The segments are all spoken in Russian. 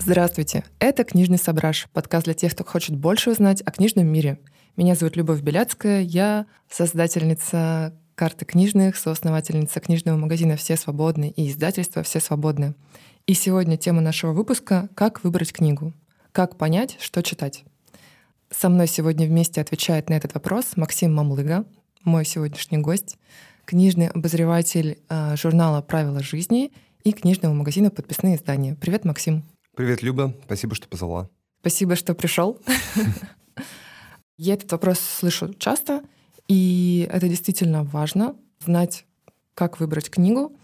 Здравствуйте, это «Книжный сображ», подкаст для тех, кто хочет больше узнать о книжном мире. Меня зовут Любовь Беляцкая, я создательница карты книжных, соосновательница книжного магазина «Все свободны» и издательства «Все свободны». И сегодня тема нашего выпуска — «Как выбрать книгу?» Как понять, что читать? Со мной сегодня вместе отвечает на этот вопрос Максим Мамлыга, мой сегодняшний гость, книжный обозреватель э, журнала «Правила жизни» и книжного магазина «Подписные издания». Привет, Максим. Привет, Люба. Спасибо, что позвала. Спасибо, что пришел. Я этот вопрос слышу часто, и это действительно важно знать, как выбрать книгу.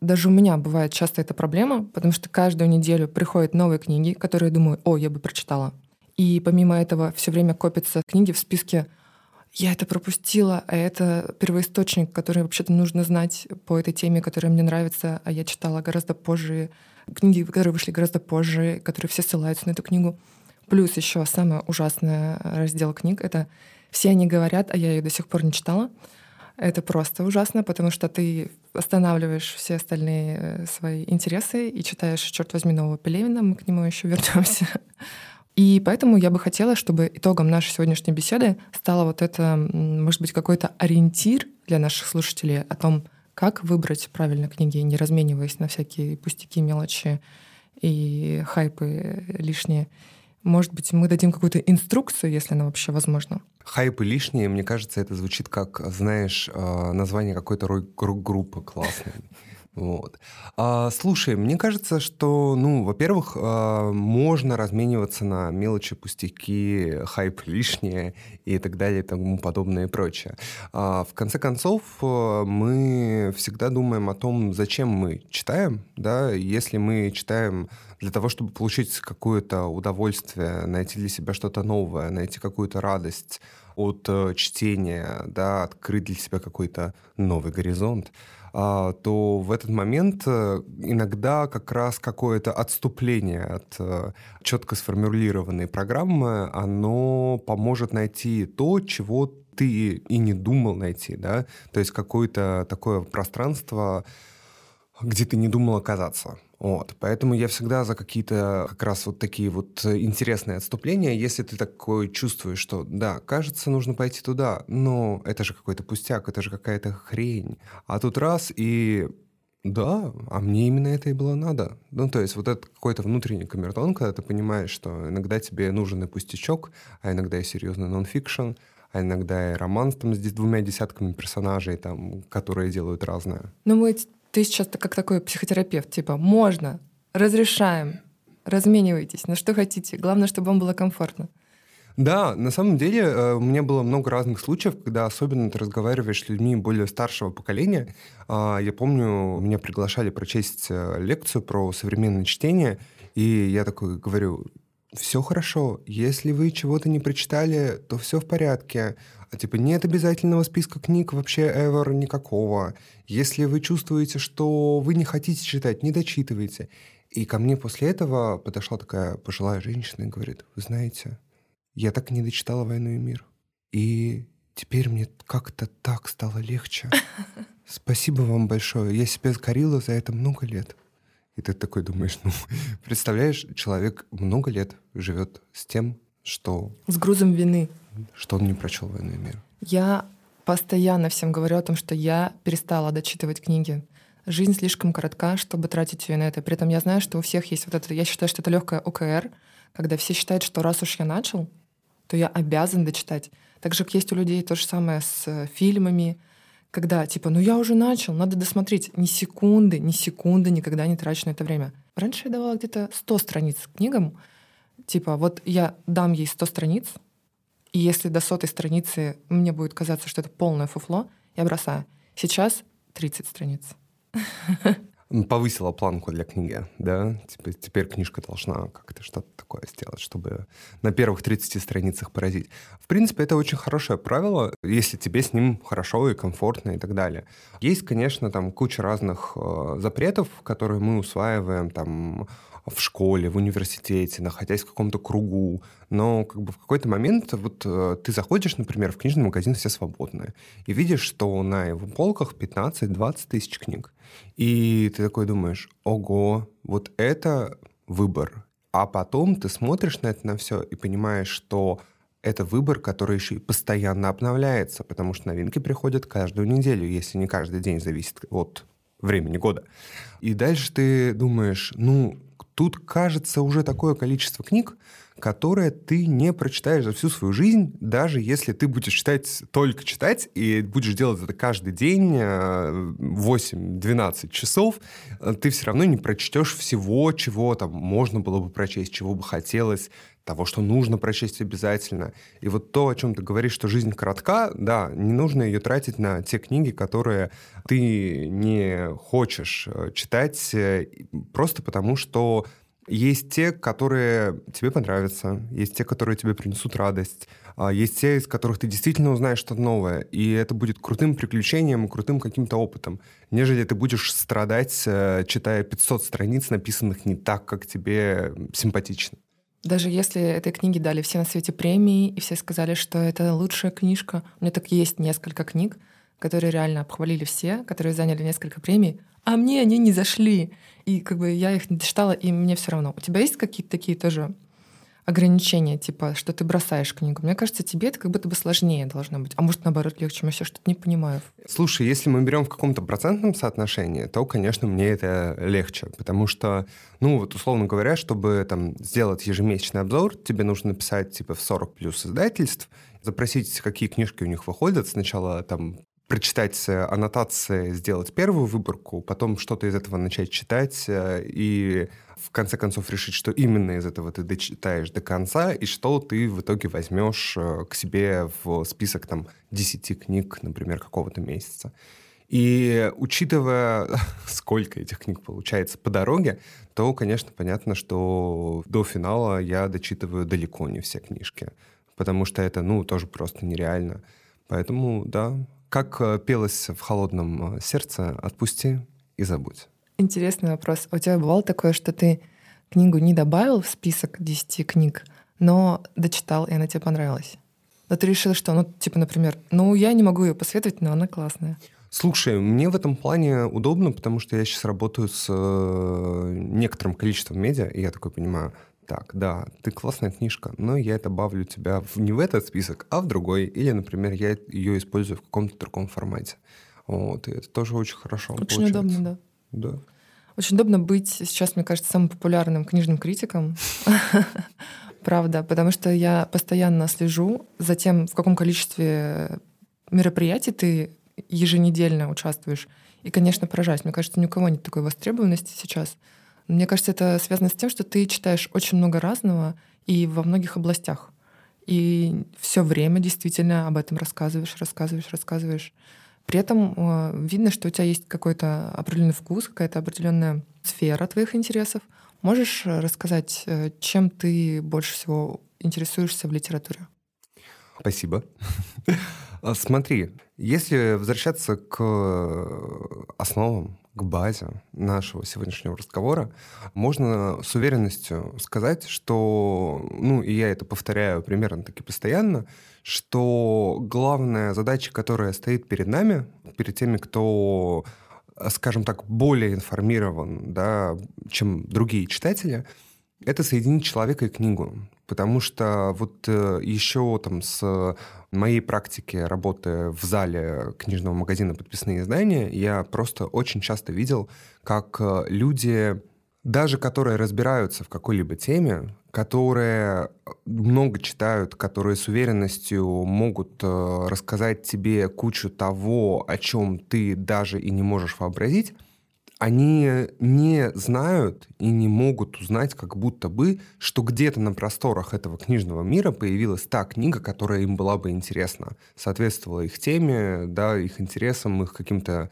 Даже у меня бывает часто эта проблема, потому что каждую неделю приходят новые книги, которые я думаю, о, я бы прочитала. И помимо этого все время копятся книги в списке я это пропустила, а это первоисточник, который вообще-то нужно знать по этой теме, которая мне нравится, а я читала гораздо позже книги, которые вышли гораздо позже, которые все ссылаются на эту книгу. Плюс еще самый ужасный раздел книг — это «Все они говорят, а я ее до сих пор не читала». Это просто ужасно, потому что ты останавливаешь все остальные э, свои интересы и читаешь, черт возьми, нового Пелевина, мы к нему еще вернемся. И поэтому я бы хотела, чтобы итогом нашей сегодняшней беседы стало вот это, может быть, какой-то ориентир для наших слушателей о том, как выбрать правильно книги, не размениваясь на всякие пустяки, мелочи и хайпы лишние. Может быть, мы дадим какую-то инструкцию, если она вообще возможна. Хайпы лишние, мне кажется, это звучит как, знаешь, а, название какой-то рок-группы классной. Вот. А, слушай, мне кажется, что, ну, во-первых, а, можно размениваться на мелочи, пустяки, хайп лишнее и так далее, и тому подобное и прочее. А, в конце концов, а, мы всегда думаем о том, зачем мы читаем, да, если мы читаем для того, чтобы получить какое-то удовольствие, найти для себя что-то новое, найти какую-то радость от э, чтения, да, открыть для себя какой-то новый горизонт, то в этот момент э, иногда как раз какое-то отступление от э, четко сформулированной программы, оно поможет найти то, чего ты и не думал найти, да, то есть какое-то такое пространство, где ты не думал оказаться. Вот. Поэтому я всегда за какие-то как раз вот такие вот интересные отступления. Если ты такое чувствуешь, что да, кажется, нужно пойти туда, но это же какой-то пустяк, это же какая-то хрень. А тут раз и да, а мне именно это и было надо. Ну, то есть вот это какой-то внутренний камертон, когда ты понимаешь, что иногда тебе нужен и пустячок, а иногда и серьезный нон-фикшн, а иногда и роман там с двумя десятками персонажей, там, которые делают разное. Ну, мы ты сейчас как такой психотерапевт, типа, можно, разрешаем, разменивайтесь на что хотите. Главное, чтобы вам было комфортно. Да, на самом деле э, у меня было много разных случаев, когда особенно ты разговариваешь с людьми более старшего поколения. А, я помню, меня приглашали прочесть э, лекцию про современное чтение, и я такой говорю, все хорошо, если вы чего-то не прочитали, то все в порядке. А типа нет обязательного списка книг вообще ever никакого. Если вы чувствуете, что вы не хотите читать, не дочитывайте. И ко мне после этого подошла такая пожилая женщина и говорит, вы знаете, я так и не дочитала «Войну и мир». И теперь мне как-то так стало легче. Спасибо вам большое. Я себя корила за это много лет. И ты такой думаешь, ну, представляешь, человек много лет живет с тем, что... С грузом вины что он не прочел «Войну и мир». Я постоянно всем говорю о том, что я перестала дочитывать книги. Жизнь слишком коротка, чтобы тратить ее на это. При этом я знаю, что у всех есть вот это... Я считаю, что это легкая ОКР, когда все считают, что раз уж я начал, то я обязан дочитать. Так же, как есть у людей то же самое с э, фильмами, когда типа, ну я уже начал, надо досмотреть. Ни секунды, ни секунды никогда не трачу на это время. Раньше я давала где-то 100 страниц книгам. Типа, вот я дам ей 100 страниц, и если до сотой страницы мне будет казаться, что это полное фуфло, я бросаю. Сейчас 30 страниц. Повысила планку для книги, да? Теперь, теперь книжка должна как-то что-то такое сделать, чтобы на первых 30 страницах поразить. В принципе, это очень хорошее правило, если тебе с ним хорошо и комфортно и так далее. Есть, конечно, там куча разных э, запретов, которые мы усваиваем, там, в школе, в университете, находясь в каком-то кругу, но как бы в какой-то момент вот э, ты заходишь, например, в книжный магазин «Все свободные» и видишь, что на его полках 15-20 тысяч книг. И ты такой думаешь, ого, вот это выбор. А потом ты смотришь на это на все и понимаешь, что это выбор, который еще и постоянно обновляется, потому что новинки приходят каждую неделю, если не каждый день зависит от времени года. И дальше ты думаешь, ну, тут кажется уже такое количество книг, которое ты не прочитаешь за всю свою жизнь, даже если ты будешь читать, только читать, и будешь делать это каждый день, 8-12 э, часов, э, ты все равно не прочтешь всего, чего там можно было бы прочесть, чего бы хотелось, того, что нужно прочесть обязательно. И вот то, о чем ты говоришь, что жизнь коротка, да, не нужно ее тратить на те книги, которые ты не хочешь э, читать, просто потому что есть те, которые тебе понравятся, есть те, которые тебе принесут радость, а есть те, из которых ты действительно узнаешь что-то новое, и это будет крутым приключением, крутым каким-то опытом, нежели ты будешь страдать, э, читая 500 страниц, написанных не так, как тебе симпатично. Даже если этой книге дали все на свете премии, и все сказали, что это лучшая книжка, у меня так есть несколько книг, которые реально обхвалили все, которые заняли несколько премий, а мне они не зашли. И как бы я их читала, и мне все равно. У тебя есть какие-то такие тоже ограничения, типа, что ты бросаешь книгу. Мне кажется, тебе это как будто бы сложнее должно быть. А может, наоборот, легче. Я все что-то не понимаю. Слушай, если мы берем в каком-то процентном соотношении, то, конечно, мне это легче. Потому что, ну, вот условно говоря, чтобы там сделать ежемесячный обзор, тебе нужно написать, типа, в 40 плюс издательств, запросить, какие книжки у них выходят, сначала там прочитать аннотации, сделать первую выборку, потом что-то из этого начать читать э, и в конце концов решить, что именно из этого ты дочитаешь до конца и что ты в итоге возьмешь э, к себе в список там 10 книг, например, какого-то месяца. И учитывая, сколько этих книг получается по дороге, то, конечно, понятно, что до финала я дочитываю далеко не все книжки, потому что это, ну, тоже просто нереально. Поэтому, да, как э, пелось в холодном э, сердце, отпусти и забудь. Интересный вопрос. А у тебя бывало такое, что ты книгу не добавил в список 10 книг, но дочитал, и она тебе понравилась? Но ты решил, что, ну, типа, например, ну, я не могу ее посоветовать, но она классная. Слушай, мне в этом плане удобно, потому что я сейчас работаю с э, некоторым количеством медиа, и я такой понимаю, так, да, ты классная книжка, но я добавлю тебя в, не в этот список, а в другой. Или, например, я ее использую в каком-то другом формате. Вот, и это тоже очень хорошо Очень получается. удобно, да. Да. Очень удобно быть сейчас, мне кажется, самым популярным книжным критиком. Правда, потому что я постоянно слежу за тем, в каком количестве мероприятий ты еженедельно участвуешь. И, конечно, поражаюсь. Мне кажется, ни у кого нет такой востребованности сейчас. Мне кажется, это связано с тем, что ты читаешь очень много разного и во многих областях. И все время действительно об этом рассказываешь, рассказываешь, рассказываешь. При этом э, видно, что у тебя есть какой-то определенный вкус, какая-то определенная сфера твоих интересов. Можешь рассказать, э, чем ты больше всего интересуешься в литературе? Спасибо. А, смотри, если возвращаться к основам, к базе нашего сегодняшнего разговора, можно с уверенностью сказать, что, ну, и я это повторяю примерно таки постоянно, что главная задача, которая стоит перед нами, перед теми, кто, скажем так, более информирован, да, чем другие читатели, это соединить человека и книгу. Потому что вот э, еще там с моей практики работы в зале книжного магазина «Подписные издания» я просто очень часто видел, как э, люди, даже которые разбираются в какой-либо теме, которые много читают, которые с уверенностью могут э, рассказать тебе кучу того, о чем ты даже и не можешь вообразить, они не знают и не могут узнать, как будто бы, что где-то на просторах этого книжного мира появилась та книга, которая им была бы интересна, соответствовала их теме, да, их интересам, их каким-то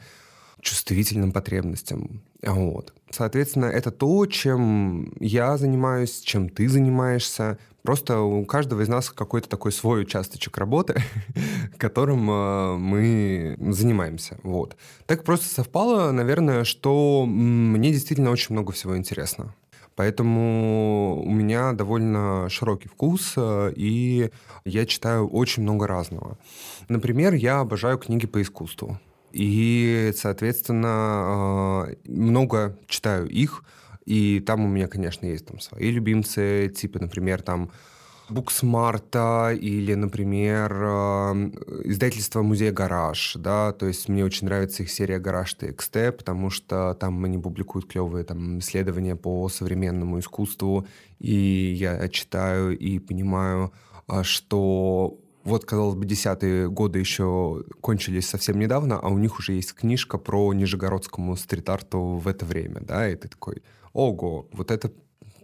чувствительным потребностям. Вот. Соответственно, это то, чем я занимаюсь, чем ты занимаешься. Просто у каждого из нас какой-то такой свой участочек работы, которым э, мы занимаемся. Вот. Так просто совпало, наверное, что мне действительно очень много всего интересно. Поэтому у меня довольно широкий вкус, э, и я читаю очень много разного. Например, я обожаю книги по искусству. И, соответственно, э, много читаю их. И там у меня, конечно, есть там свои любимцы, типа, например, там Буксмарта или, например, эм, издательство «Музей Гараж», да, то есть мне очень нравится их серия «Гараж TXT», потому что там они публикуют клевые там исследования по современному искусству, и я читаю и понимаю, а, что вот, казалось бы, десятые годы еще кончились совсем недавно, а у них уже есть книжка про нижегородскому стрит-арту в это время, да, и ты такой, ого, вот это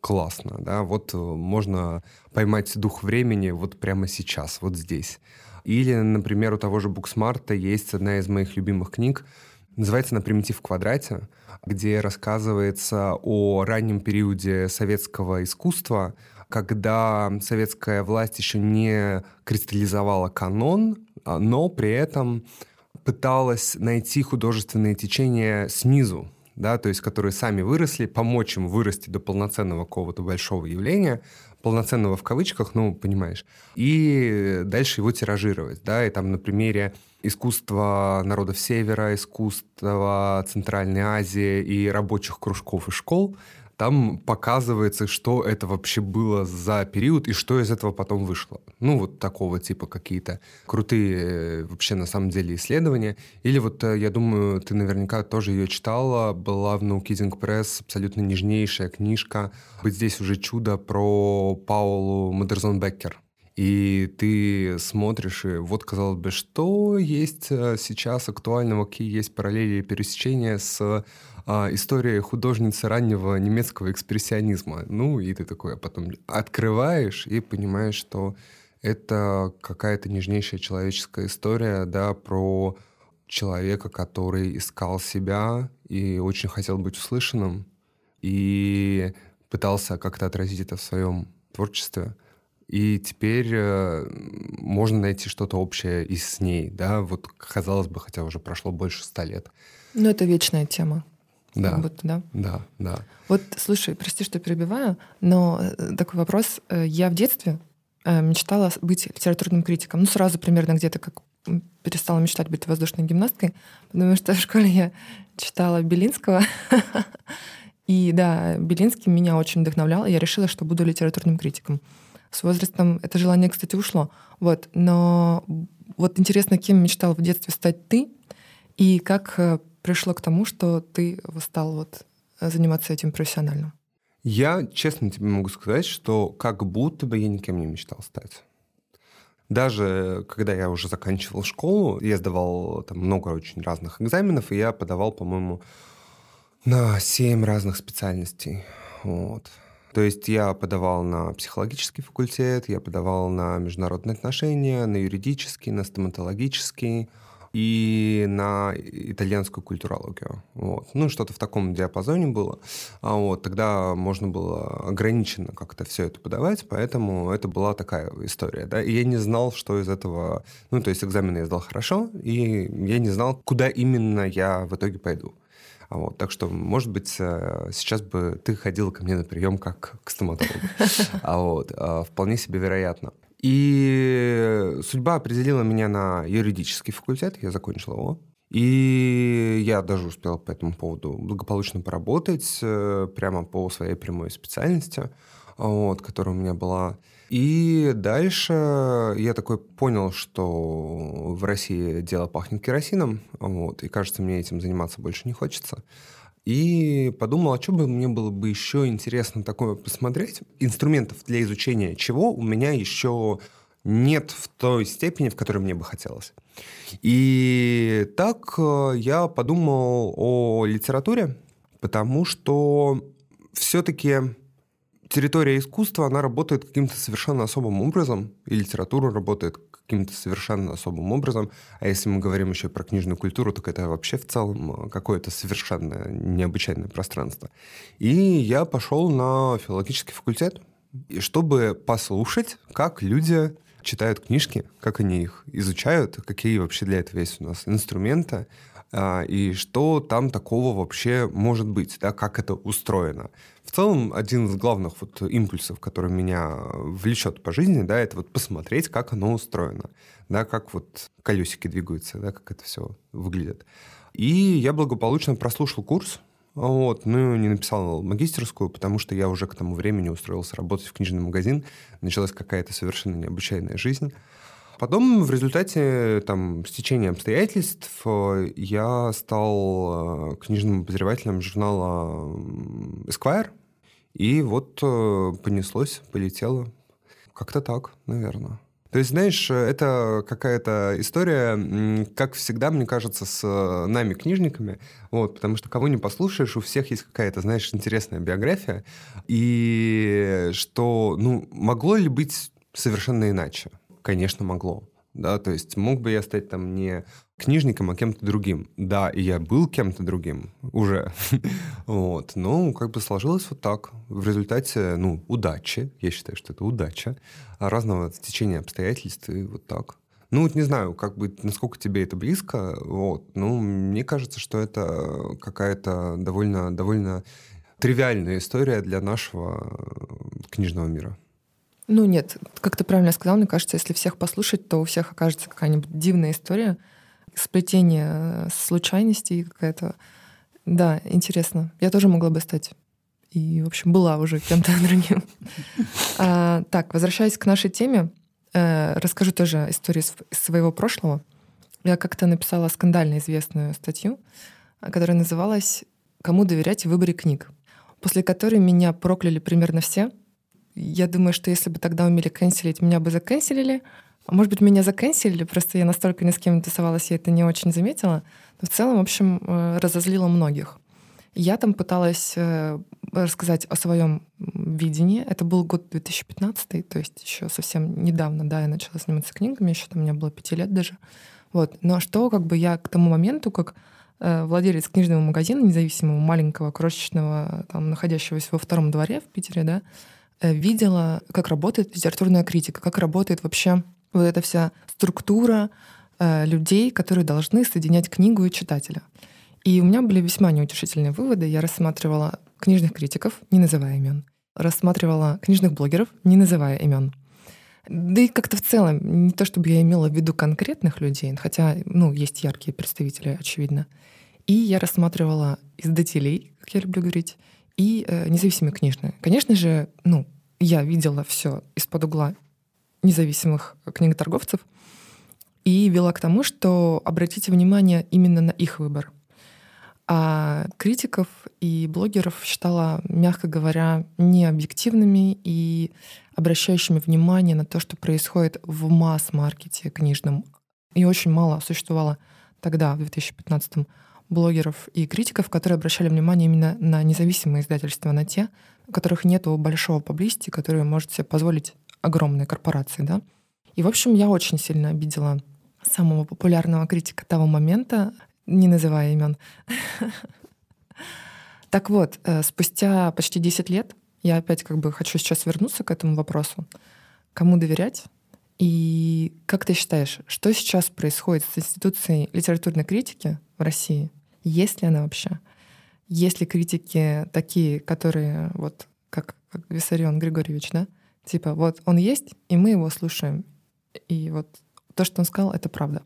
классно, да, вот э, можно поймать дух времени вот прямо сейчас, вот здесь. Или, например, у того же Буксмарта есть одна из моих любимых книг, называется «Примитив в квадрате», где рассказывается о раннем периоде советского искусства, когда советская власть еще не кристаллизовала канон, а, но при этом пыталась найти художественные течения снизу, да, то есть которые сами выросли, помочь им вырасти до полноценного какого-то большого явления, полноценного в кавычках, ну, понимаешь, и дальше его тиражировать, да, и там на примере искусства народов Севера, искусства Центральной Азии и рабочих кружков и школ – там показывается, что это вообще было за период и что из этого потом вышло. Ну, вот такого типа какие-то крутые э, вообще на самом деле исследования. Или вот, э, я думаю, ты наверняка тоже ее читала, была в No Kidding Press абсолютно нежнейшая книжка «Быть здесь уже чудо» про Паулу Мадерзон Беккер. И ты смотришь, и вот, казалось бы, что есть э, сейчас актуального, какие есть параллели и пересечения с история художницы раннего немецкого экспрессионизма. Ну, и ты такой, а потом открываешь и понимаешь, что это какая-то нежнейшая человеческая история, да, про человека, который искал себя и очень хотел быть услышанным, и пытался как-то отразить это в своем творчестве. И теперь э, можно найти что-то общее и с ней, да, вот казалось бы, хотя уже прошло больше ста лет. Ну, это вечная тема. Да. Будто, да. Да, да. Вот, слушай, прости, что перебиваю, но э, такой вопрос. Э, я в детстве э, мечтала быть литературным критиком. Ну, сразу примерно где-то как перестала мечтать быть воздушной гимнасткой, потому что в школе я читала Белинского. И да, Белинский меня очень вдохновлял, и я решила, что буду литературным критиком. С возрастом это желание, кстати, ушло. Вот. Но вот интересно, кем мечтал в детстве стать ты, и как пришло к тому, что ты стал вот заниматься этим профессионально? Я честно тебе могу сказать, что как будто бы я никем не мечтал стать. Даже когда я уже заканчивал школу, я сдавал там много очень разных экзаменов, и я подавал, по-моему, на семь разных специальностей. Вот. То есть я подавал на психологический факультет, я подавал на международные отношения, на юридический, на стоматологический, и на итальянскую культурологию. Вот. Ну, что-то в таком диапазоне было. А вот тогда можно было ограниченно как-то все это подавать, поэтому это была такая история. Да? И я не знал, что из этого... Ну, то есть экзамены я сдал хорошо, и я не знал, куда именно я в итоге пойду. А вот, так что, может быть, э, сейчас бы ты ходила ко мне на прием как к стоматологу. А вот, э, вполне себе вероятно. И судьба определила меня на юридический факультет, я закончил его. И я даже успел по этому поводу благополучно поработать э, прямо по своей прямой специальности, вот, которая у меня была. И дальше я такой понял, что в России дело пахнет керосином, вот, и кажется, мне этим заниматься больше не хочется. И подумал, а что бы мне было бы еще интересно такое посмотреть. Инструментов для изучения чего у меня еще нет в той степени, в которой мне бы хотелось. И так э, я подумал о литературе, потому что все-таки территория искусства, она работает каким-то совершенно особым образом, и литература работает каким-то совершенно особым образом. А если мы говорим еще про книжную культуру, так это вообще в целом какое-то совершенно необычайное пространство. И я пошел на филологический факультет, чтобы послушать, как люди читают книжки, как они их изучают, какие вообще для этого есть у нас инструменты, и что там такого вообще может быть, да, как это устроено. В целом, один из главных вот импульсов, который меня влечет по жизни, да, это вот посмотреть, как оно устроено, да, как вот колесики двигаются, да, как это все выглядит. И я благополучно прослушал курс, вот, ну, не написал магистерскую, потому что я уже к тому времени устроился работать в книжный магазин. Началась какая-то совершенно необычайная жизнь. Потом в результате там, стечения обстоятельств я стал э, книжным обозревателем журнала Esquire. И вот э, понеслось, полетело. Как-то так, наверное. То есть, знаешь, это какая-то история, как всегда, мне кажется, с э, нами, книжниками, вот, потому что кого не послушаешь, у всех есть какая-то, знаешь, интересная биография, и что, ну, могло ли быть совершенно иначе? Конечно, могло. Да, то есть мог бы я стать там не книжником, а кем-то другим. Да, и я был кем-то другим уже. вот. Но как бы сложилось вот так. В результате, ну, удачи. Я считаю, что это удача. Разного течения обстоятельств и вот так. Ну, вот не знаю, как бы, насколько тебе это близко, вот, ну, мне кажется, что это какая-то довольно, довольно тривиальная история для нашего книжного мира. Ну нет, как ты правильно сказал, мне кажется, если всех послушать, то у всех окажется какая-нибудь дивная история, сплетение э, случайностей какая-то. Да, интересно. Я тоже могла бы стать. И, в общем, была уже кем-то другим. А, так, возвращаясь к нашей теме, э, расскажу тоже историю из своего прошлого. Я как-то написала скандально известную статью, которая называлась «Кому доверять в выборе книг», после которой меня прокляли примерно все — я думаю, что если бы тогда умели канцелить, меня бы заканцелили. А может быть, меня заканцелили, просто я настолько ни с кем не тусовалась, я это не очень заметила. Но в целом, в общем, э, разозлила многих. Я там пыталась э, рассказать о своем видении. Это был год 2015, то есть еще совсем недавно, да, я начала заниматься книгами, еще там меня было пяти лет даже. Вот. Но что как бы я к тому моменту, как э, владелец книжного магазина независимого, маленького, крошечного, там, находящегося во втором дворе в Питере, да, видела, как работает литературная критика, как работает вообще вот эта вся структура э, людей, которые должны соединять книгу и читателя. И у меня были весьма неутешительные выводы. Я рассматривала книжных критиков, не называя имен, рассматривала книжных блогеров, не называя имен. Да и как-то в целом, не то чтобы я имела в виду конкретных людей, хотя, ну, есть яркие представители, очевидно. И я рассматривала издателей, как я люблю говорить, и э, независимые книжные. Конечно же, ну, я видела все из-под угла независимых книготорговцев и вела к тому, что обратите внимание именно на их выбор. А критиков и блогеров считала, мягко говоря, необъективными и обращающими внимание на то, что происходит в масс-маркете книжном. И очень мало существовало тогда, в 2015 блогеров и критиков, которые обращали внимание именно на независимые издательства, на те, у которых нет большого поблизости, которые может себе позволить огромные корпорации, да. И, в общем, я очень сильно обидела самого популярного критика того момента, не называя имен. Так вот, э, спустя почти 10 лет я опять как бы хочу сейчас вернуться к этому вопросу. Кому доверять? И как ты считаешь, что сейчас происходит с институцией литературной критики в России? Есть ли она вообще? Есть ли критики такие, которые вот как, как Виссарион Григорьевич, да? Типа вот он есть, и мы его слушаем. И вот то, что он сказал, это правда.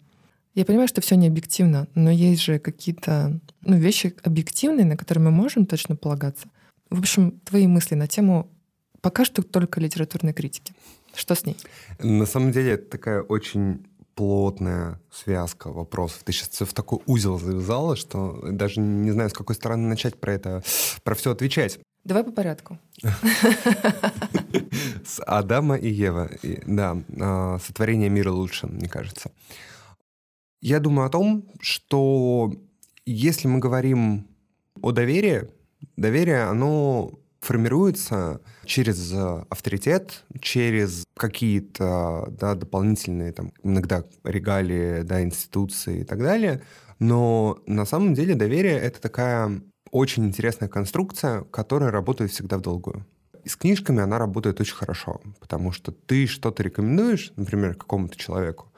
Я понимаю, что все не объективно, но есть же какие-то ну, вещи объективные, на которые мы можем точно полагаться. В общем, твои мысли на тему пока что только литературной критики. Что с ней? На самом деле это такая очень плотная связка вопросов. Ты сейчас все в такой узел завязала, что даже не знаю, с какой стороны начать про это, про все отвечать. Давай по порядку. С Адама и Ева. Да, а, сотворение мира лучше, мне кажется. Я думаю о том, что если мы говорим о доверии, доверие, оно формируется через э, авторитет, через какие-то да, дополнительные там, иногда регалии, да, институции и так далее. Но на самом деле доверие — это такая очень интересная конструкция, которая работает всегда в долгую. с книжками она работает очень хорошо, потому что ты что-то рекомендуешь, например, какому-то человеку,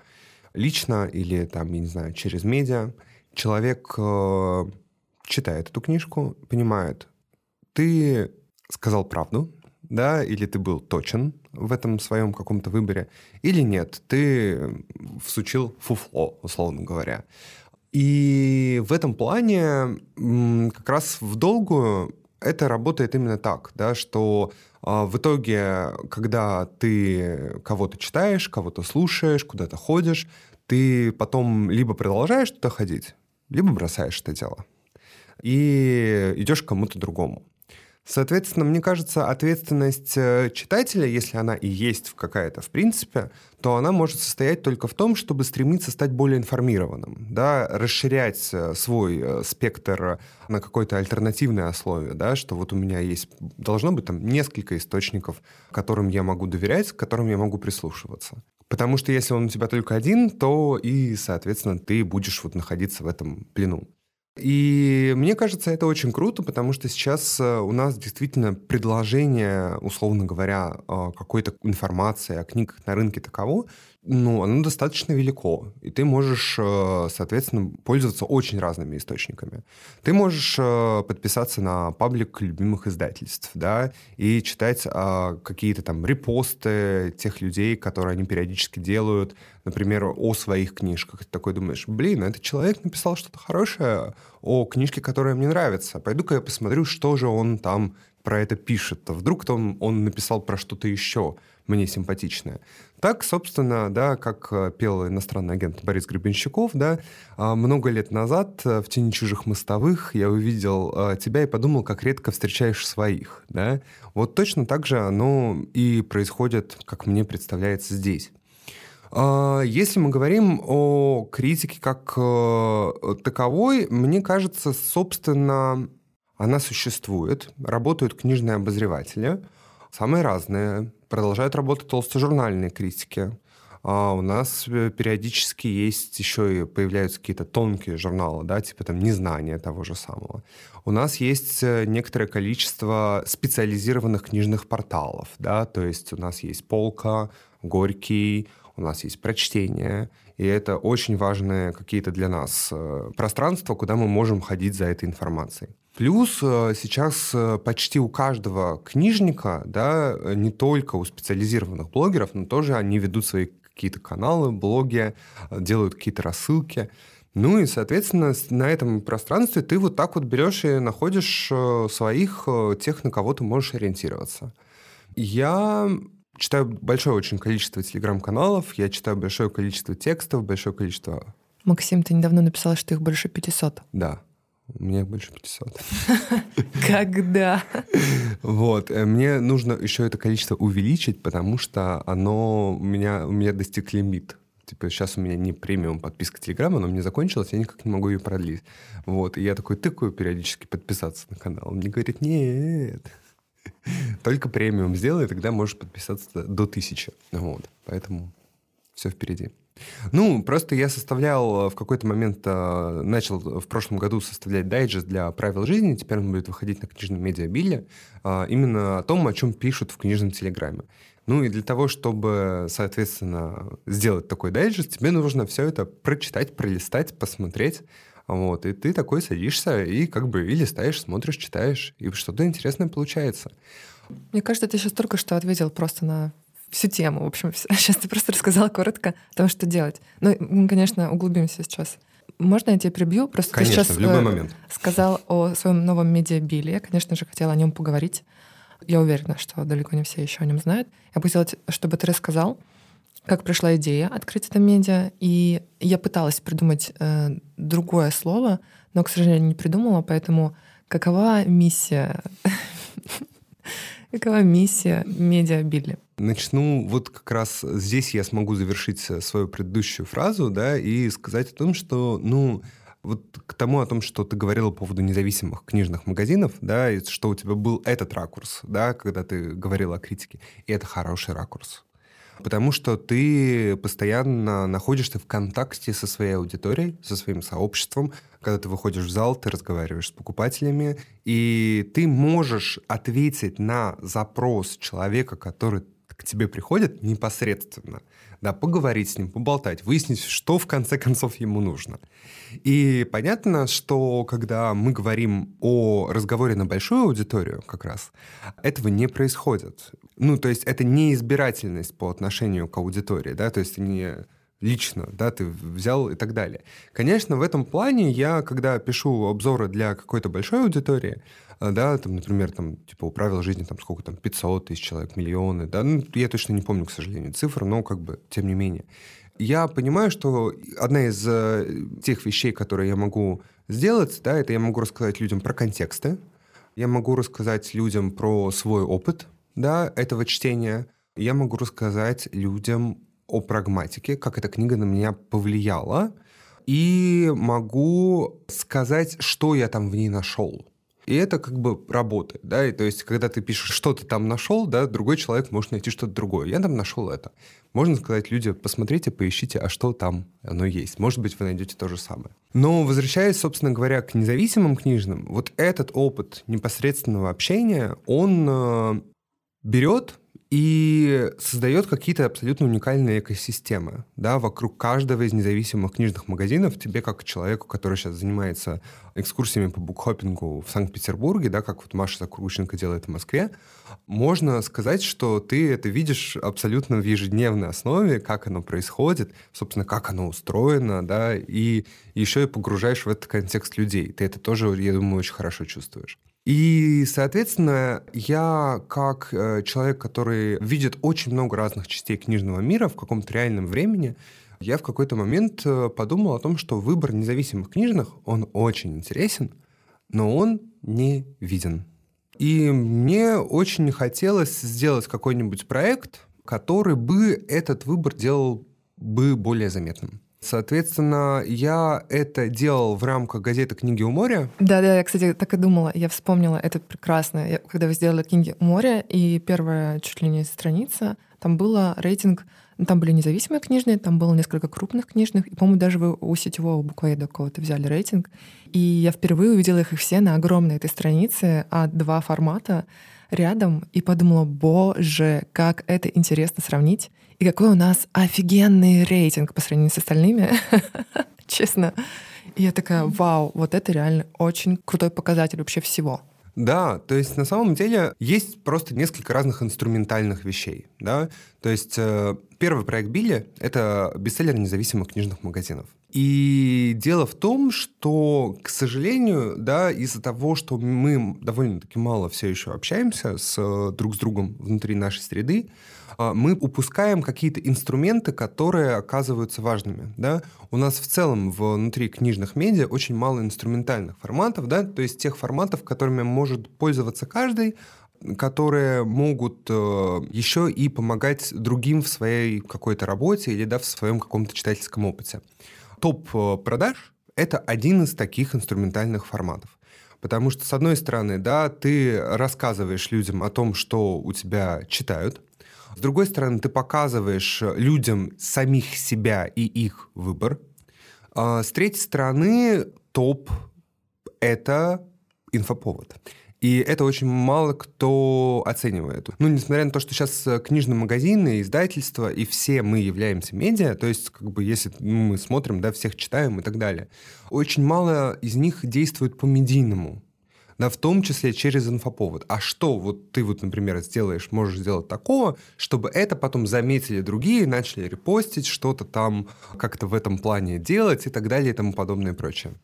лично или там, я не знаю, через медиа, человек э, читает эту книжку, понимает, ты сказал правду, да, или ты был точен в этом своем каком-то выборе, или нет, ты всучил фуфло, условно говоря. И в этом плане как раз в долгую это работает именно так, да, что э, в итоге, когда ты кого-то читаешь, кого-то слушаешь, куда-то ходишь, ты потом либо продолжаешь туда ходить, либо бросаешь это дело и идешь к кому-то другому. Соответственно, мне кажется, ответственность э, читателя, если она и есть какая-то в принципе, то она может состоять только в том, чтобы стремиться стать более информированным, да, расширять э, свой э, спектр на какое-то альтернативное условие, да, что вот у меня есть, должно быть там несколько источников, которым я могу доверять, к которым я могу прислушиваться. Потому что если он у тебя только один, то и, соответственно, ты будешь вот находиться в этом плену. И мне кажется, это очень круто, потому что сейчас э, у нас действительно предложение, условно говоря, э, какой-то информации о книгах на рынке таково, ну, оно достаточно велико, и ты можешь, э, соответственно, пользоваться очень разными источниками. Ты можешь подписаться на паблик любимых издательств, да, и читать а, какие-то там репосты тех людей, которые они периодически делают, например, о своих книжках. Ты такой думаешь, блин, этот человек написал что-то хорошее о книжке, которая мне нравится. Пойду-ка я посмотрю, что же он там про это пишет. Вдруг там он написал про что-то еще мне симпатичное. Так, собственно, да, как э, пел иностранный агент Борис Гребенщиков, да, а, много лет назад э, в «Тени чужих мостовых» я увидел э, тебя и подумал, как редко встречаешь своих, да. Вот точно так же оно и происходит, как мне представляется, здесь. А, если мы говорим о критике как таковой, мне кажется, собственно, она существует. Работают книжные обозреватели, самые разные. Продолжают работать толстожурнальные критики. А у нас э, периодически есть еще и появляются какие-то тонкие журналы, да, типа там «Незнание» того же самого. У нас есть э, некоторое количество специализированных книжных порталов, да, то есть у нас есть «Полка», «Горький», у нас есть прочтение, и это очень важные какие-то для нас э, пространства, куда мы можем ходить за этой информацией. Плюс э, сейчас э, почти у каждого книжника, да, не только у специализированных блогеров, но тоже они ведут свои какие-то каналы, блоги, делают какие-то рассылки. Ну и, соответственно, на этом пространстве ты вот так вот берешь и находишь своих, тех, на кого ты можешь ориентироваться. Я читаю большое очень количество телеграм-каналов, я читаю большое количество текстов, большое количество... Максим, ты недавно написал, что их больше 500. Да, у меня их больше 500. Когда? Вот. Э, мне нужно еще это количество увеличить, потому что оно у меня, у меня достиг лимит. Типа сейчас у меня не премиум подписка Телеграма, но мне закончилась, я никак не могу ее продлить. Вот. И я такой тыкаю периодически подписаться на канал. Он мне говорит, нет, только премиум сделай, тогда можешь подписаться до тысячи. Вот. Поэтому все впереди. Ну, просто я составлял э, в какой-то момент, э, начал в прошлом году составлять дайджест для правил жизни, теперь он будет выходить на книжном медиабиле, э, именно о том, о чем пишут в книжном телеграме. Ну и для того, чтобы, соответственно, сделать такой дайджест, тебе нужно все это прочитать, пролистать, посмотреть, вот, и ты такой садишься и как бы и листаешь, смотришь, читаешь, и что-то интересное получается. Мне кажется, ты сейчас только что ответил просто на всю тему. В общем, сейчас ты просто рассказала коротко о том, что делать. Ну, мы, конечно, углубимся сейчас. Можно я тебя прибью? Просто конечно, ты сейчас в любой э, момент. сказал о своем новом медиабиле. Я, конечно же, хотела о нем поговорить. Я уверена, что далеко не все еще о нем знают. Я бы хотела, чтобы ты рассказал, как пришла идея открыть это медиа. И я пыталась придумать э, другое слово, но, к сожалению, не придумала, поэтому какова миссия Какова миссия медиа Билли? Начну вот как раз здесь я смогу завершить свою предыдущую фразу, да, и сказать о том, что, ну, вот к тому о том, что ты говорила по поводу независимых книжных магазинов, да, и что у тебя был этот ракурс, да, когда ты говорила о критике, и это хороший ракурс. Потому что ты постоянно находишься в контакте со своей аудиторией, со своим сообществом. Когда ты выходишь в зал, ты разговариваешь с покупателями, и ты можешь ответить на запрос человека, который к тебе приходит непосредственно, да, поговорить с ним, поболтать, выяснить, что в конце концов ему нужно. И понятно, что когда мы говорим о разговоре на большую аудиторию как раз, этого не происходит. Ну, то есть это не избирательность по отношению к аудитории, да, то есть не лично, да, ты взял и так далее. Конечно, в этом плане я, когда пишу обзоры для какой-то большой аудитории, да, там, например, там, типа, у правил жизни, там, сколько там, 500 тысяч человек, миллионы, да, ну, я точно не помню, к сожалению, цифр, но, как бы, тем не менее. Я понимаю, что одна из э, тех вещей, которые я могу сделать, да, это я могу рассказать людям про контексты, я могу рассказать людям про свой опыт, да, этого чтения, я могу рассказать людям о прагматике, как эта книга на меня повлияла, и могу сказать, что я там в ней нашел. И это как бы работает, да, и то есть, когда ты пишешь, что ты там нашел, да, другой человек может найти что-то другое. Я там нашел это. Можно сказать, люди, посмотрите, поищите, а что там оно есть. Может быть, вы найдете то же самое. Но возвращаясь, собственно говоря, к независимым книжным, вот этот опыт непосредственного общения, он э, берет и создает какие-то абсолютно уникальные экосистемы. Да, вокруг каждого из независимых книжных магазинов тебе, как человеку, который сейчас занимается экскурсиями по букхопингу в Санкт-Петербурге, да, как вот Маша Закрученко делает в Москве, можно сказать, что ты это видишь абсолютно в ежедневной основе, как оно происходит, собственно, как оно устроено, да, и еще и погружаешь в этот контекст людей. Ты это тоже, я думаю, очень хорошо чувствуешь. И, соответственно, я как э, человек, который видит очень много разных частей книжного мира в каком-то реальном времени, я в какой-то момент э, подумал о том, что выбор независимых книжных, он очень интересен, но он не виден. И мне очень хотелось сделать какой-нибудь проект, который бы этот выбор делал бы более заметным. Соответственно, я это делал в рамках газеты «Книги у моря». Да-да, я, кстати, так и думала. Я вспомнила это прекрасно. Я, когда вы сделали «Книги у моря», и первая чуть ли не страница, там было рейтинг ну, там были независимые книжные, там было несколько крупных книжных, и, по-моему, даже вы у сетевого буквоеда какого-то взяли рейтинг. И я впервые увидела их все на огромной этой странице, а два формата рядом, и подумала, боже, как это интересно сравнить. И какой у нас офигенный рейтинг по сравнению с остальными. Честно. И я такая, вау, вот это реально очень крутой показатель вообще всего. Да, то есть на самом деле есть просто несколько разных инструментальных вещей, да. То есть э, первый проект Билли — это бестселлер независимых книжных магазинов. И дело в том, что, к сожалению, да, из-за того, что мы довольно-таки мало все еще общаемся с, друг с другом внутри нашей среды, а, мы упускаем какие-то инструменты, которые оказываются важными. Да? У нас в целом внутри книжных медиа очень мало инструментальных форматов, да? то есть тех форматов, которыми может пользоваться каждый, которые могут э, еще и помогать другим в своей какой-то работе или да, в своем каком-то читательском опыте. Топ э, продаж — это один из таких инструментальных форматов. Потому что, с одной стороны, да, ты рассказываешь людям о том, что у тебя читают, с другой стороны, ты показываешь людям самих себя и их выбор. А с третьей стороны, топ — это инфоповод. И это очень мало кто оценивает. Ну, несмотря на то, что сейчас книжные магазины, издательства, и все мы являемся медиа, то есть, как бы, если мы смотрим, да, всех читаем и так далее, очень мало из них действует по медийному да, в том числе через инфоповод. А что вот ты вот, например, сделаешь, можешь сделать такого, чтобы это потом заметили другие, начали репостить, что-то там как-то в этом плане делать и так далее и тому подобное и прочее.